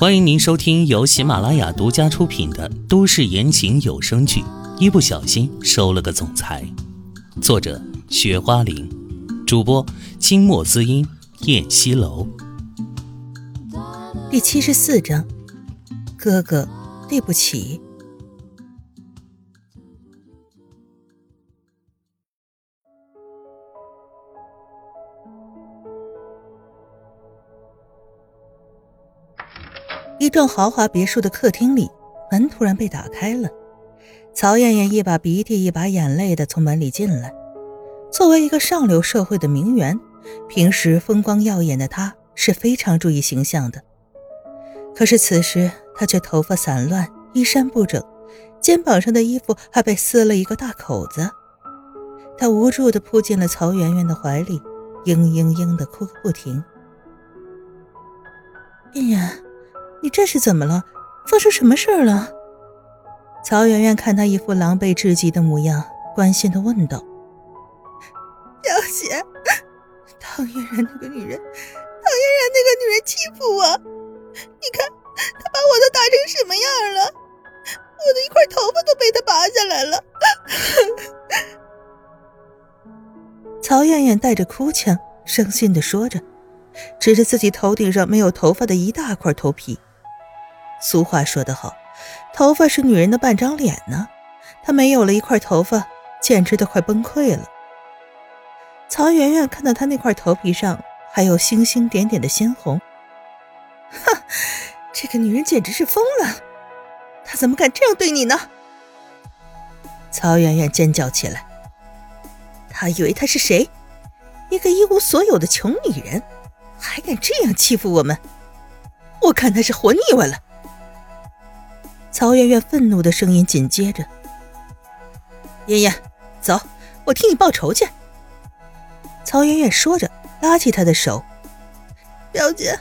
欢迎您收听由喜马拉雅独家出品的都市言情有声剧《一不小心收了个总裁》，作者：雪花玲，主播：清墨滋音、燕西楼。第七十四章，哥哥，对不起。一幢豪华别墅的客厅里，门突然被打开了。曹艳艳一把鼻涕一把眼泪的从门里进来。作为一个上流社会的名媛，平时风光耀眼的她是非常注意形象的。可是此时她却头发散乱，衣衫不整，肩膀上的衣服还被撕了一个大口子。她无助的扑进了曹媛媛的怀里，嘤嘤嘤的哭个不停。艳艳。你这是怎么了？发生什么事儿了？曹媛媛看他一副狼狈至极的模样，关心的问道：“表姐，唐嫣然那个女人，唐嫣然那个女人欺负我，你看她把我都打成什么样了？我的一块头发都被她拔下来了。” 曹媛媛带着哭腔，伤心的说着，指着自己头顶上没有头发的一大块头皮。俗话说得好，头发是女人的半张脸呢。她没有了一块头发，简直都快崩溃了。曹媛媛看到她那块头皮上还有星星点点的鲜红，哼，这个女人简直是疯了！她怎么敢这样对你呢？曹媛媛尖叫起来。她以为她是谁？一个一无所有的穷女人，还敢这样欺负我们？我看她是活腻歪了。曹媛媛愤怒的声音紧接着：“妍妍，走，我替你报仇去。”曹媛媛说着，拉起他的手：“表姐，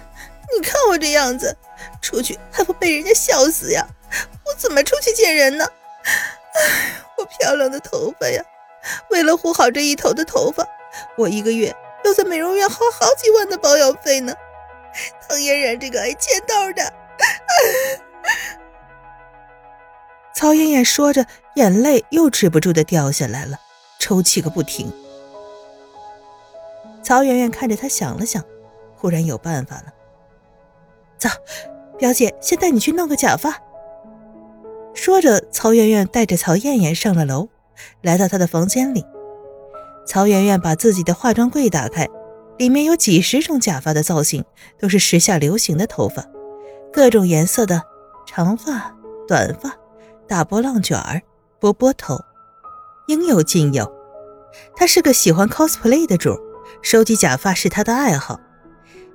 你看我这样子，出去还不被人家笑死呀？我怎么出去见人呢？哎，我漂亮的头发呀！为了护好这一头的头发，我一个月要在美容院花好几万的保养费呢。唐嫣然这个爱欠刀的。”曹艳艳说着，眼泪又止不住的掉下来了，抽泣个不停。曹媛媛看着她，想了想，忽然有办法了。走，表姐先带你去弄个假发。说着，曹媛媛带着曹艳艳上了楼，来到她的房间里。曹媛媛把自己的化妆柜打开，里面有几十种假发的造型，都是时下流行的头发，各种颜色的长发、短发。大波浪卷儿、波波头，应有尽有。他是个喜欢 cosplay 的主，收集假发是他的爱好。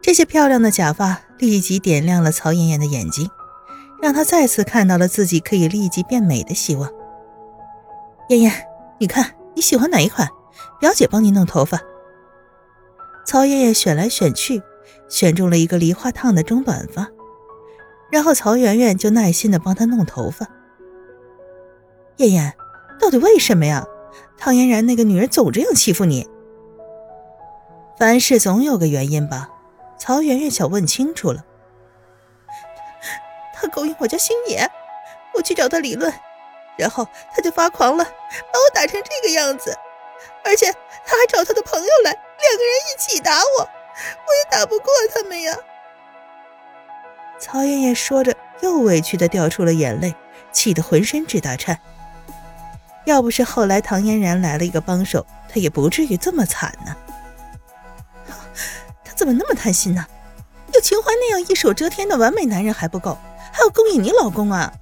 这些漂亮的假发立即点亮了曹妍妍的眼睛，让她再次看到了自己可以立即变美的希望。妍妍，你看你喜欢哪一款？表姐帮你弄头发。曹妍妍选来选去，选中了一个梨花烫的中短发，然后曹媛媛就耐心的帮她弄头发。燕燕，到底为什么呀？唐嫣然那个女人总这样欺负你。凡事总有个原因吧？曹媛媛想问清楚了。她勾引我家星野，我去找她理论，然后她就发狂了，把我打成这个样子。而且她还找她的朋友来，两个人一起打我，我也打不过他们呀。曹媛媛说着，又委屈的掉出了眼泪，气得浑身直打颤。要不是后来唐嫣然来了一个帮手，他也不至于这么惨呢。他怎么那么贪心呢？有秦淮那样一手遮天的完美男人还不够，还要勾引你老公啊！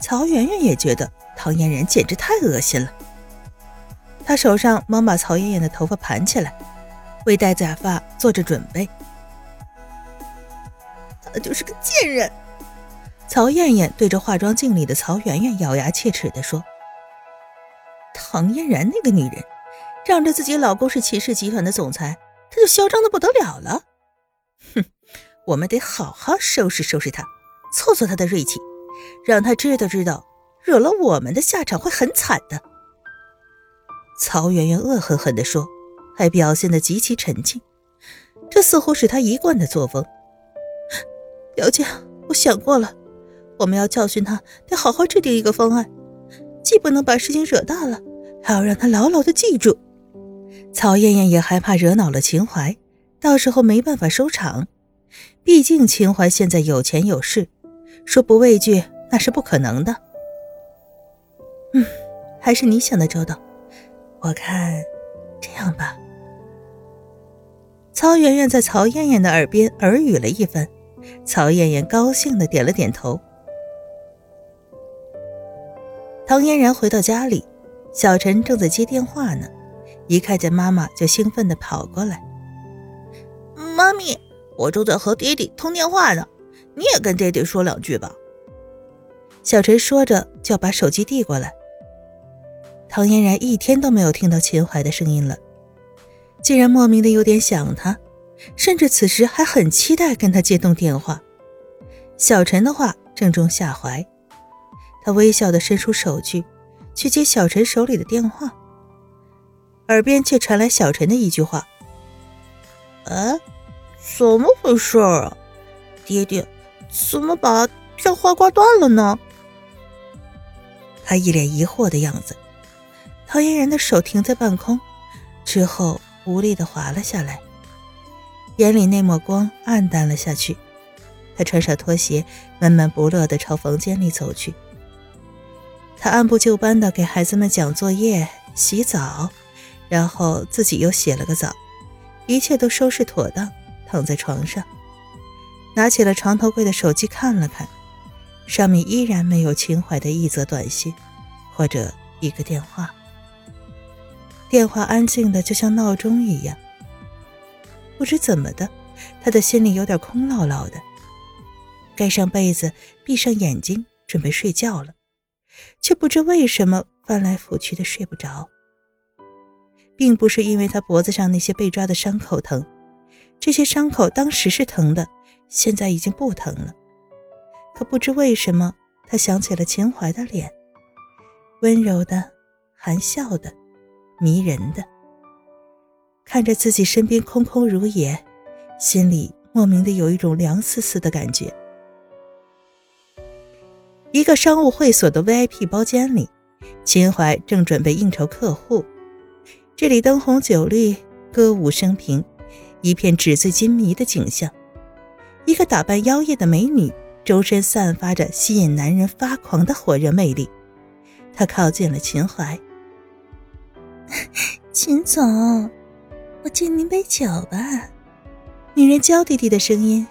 曹媛媛也觉得唐嫣然简直太恶心了。她手上忙把曹艳艳的头发盘起来，为戴假发做着准备。他就是个贱人！曹艳艳对着化妆镜里的曹媛媛咬牙切齿地说。唐嫣然那个女人，仗着自己老公是秦氏集团的总裁，她就嚣张的不得了了。哼，我们得好好收拾收拾她，挫挫她的锐气，让她知道知道，惹了我们的下场会很惨的。曹媛媛恶狠狠地说，还表现得极其沉静，这似乎是她一贯的作风。表姐，我想过了，我们要教训他，得好好制定一个方案，既不能把事情惹大了，还要让他牢牢的记住。曹艳艳也害怕惹恼了秦淮，到时候没办法收场。毕竟秦淮现在有钱有势，说不畏惧那是不可能的。嗯，还是你想的周到。我看，这样吧。曹媛媛在曹艳艳的耳边耳语了一番，曹艳艳高兴的点了点头。唐嫣然回到家里，小陈正在接电话呢。一看见妈妈，就兴奋地跑过来。妈咪，我正在和爹爹通电话呢，你也跟爹爹说两句吧。小陈说着，就要把手机递过来。唐嫣然一天都没有听到秦淮的声音了，竟然莫名的有点想他，甚至此时还很期待跟他接通电话。小陈的话正中下怀，他微笑的伸出手去，去接小陈手里的电话。耳边却传来小陈的一句话：“哎，怎么回事啊？爹爹，怎么把电话挂断了呢？”他一脸疑惑的样子。陶嫣然的手停在半空，之后无力的滑了下来，眼里那抹光暗淡了下去。他穿上拖鞋，闷闷不乐的朝房间里走去。他按部就班的给孩子们讲作业、洗澡。然后自己又洗了个澡，一切都收拾妥当，躺在床上，拿起了床头柜的手机看了看，上面依然没有秦淮的一则短信，或者一个电话。电话安静的就像闹钟一样。不知怎么的，他的心里有点空落落的。盖上被子，闭上眼睛，准备睡觉了，却不知为什么翻来覆去的睡不着。并不是因为他脖子上那些被抓的伤口疼，这些伤口当时是疼的，现在已经不疼了。可不知为什么，他想起了秦淮的脸，温柔的、含笑的、迷人的。看着自己身边空空如也，心里莫名的有一种凉丝丝的感觉。一个商务会所的 VIP 包间里，秦淮正准备应酬客户。这里灯红酒绿，歌舞升平，一片纸醉金迷的景象。一个打扮妖艳的美女，周身散发着吸引男人发狂的火热魅力。她靠近了秦淮，秦总，我敬您杯酒吧。女人娇滴滴的声音，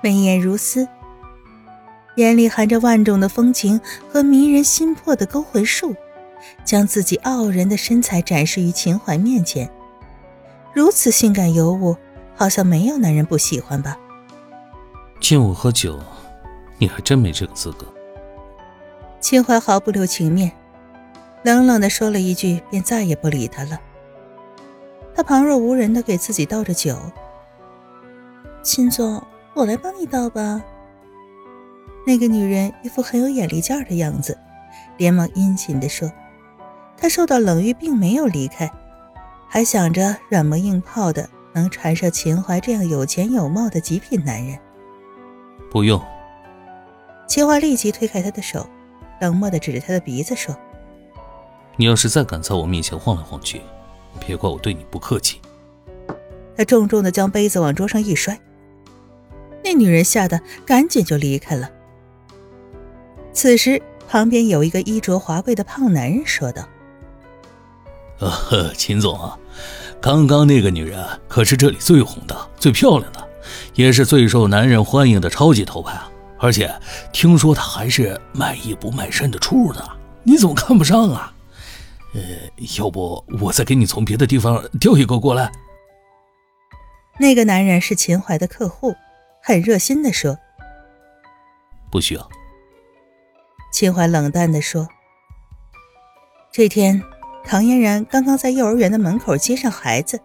眉眼如丝，眼里含着万种的风情和迷人心魄的勾魂术。将自己傲人的身材展示于秦淮面前，如此性感尤物，好像没有男人不喜欢吧？敬我喝酒，你还真没这个资格。秦淮毫不留情面，冷冷的说了一句，便再也不理他了。他旁若无人的给自己倒着酒。秦总，我来帮你倒吧。那个女人一副很有眼力劲儿的样子，连忙殷勤地说。她受到冷遇，并没有离开，还想着软磨硬泡的能缠上秦淮这样有钱有貌的极品男人。不用。秦淮立即推开他的手，冷漠的指着他的鼻子说：“你要是再敢在我面前晃来晃去，别怪我对你不客气。”他重重的将杯子往桌上一摔，那女人吓得赶紧就离开了。此时，旁边有一个衣着华贵的胖男人说道。呃，秦总啊，刚刚那个女人可是这里最红的、最漂亮的，也是最受男人欢迎的超级头牌啊！而且听说她还是卖艺不卖身的处呢，你怎么看不上啊？呃，要不我再给你从别的地方调一个过来？那个男人是秦淮的客户，很热心的说：“不需要。”秦淮冷淡的说：“这天。”唐嫣然刚刚在幼儿园的门口接上孩子，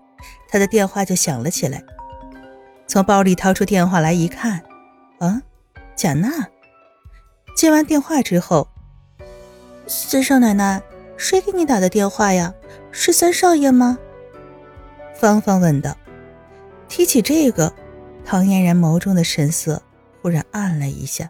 她的电话就响了起来。从包里掏出电话来一看，啊，贾娜。接完电话之后，三少奶奶，谁给你打的电话呀？是三少爷吗？芳芳问道。提起这个，唐嫣然眸中的神色忽然暗了一下。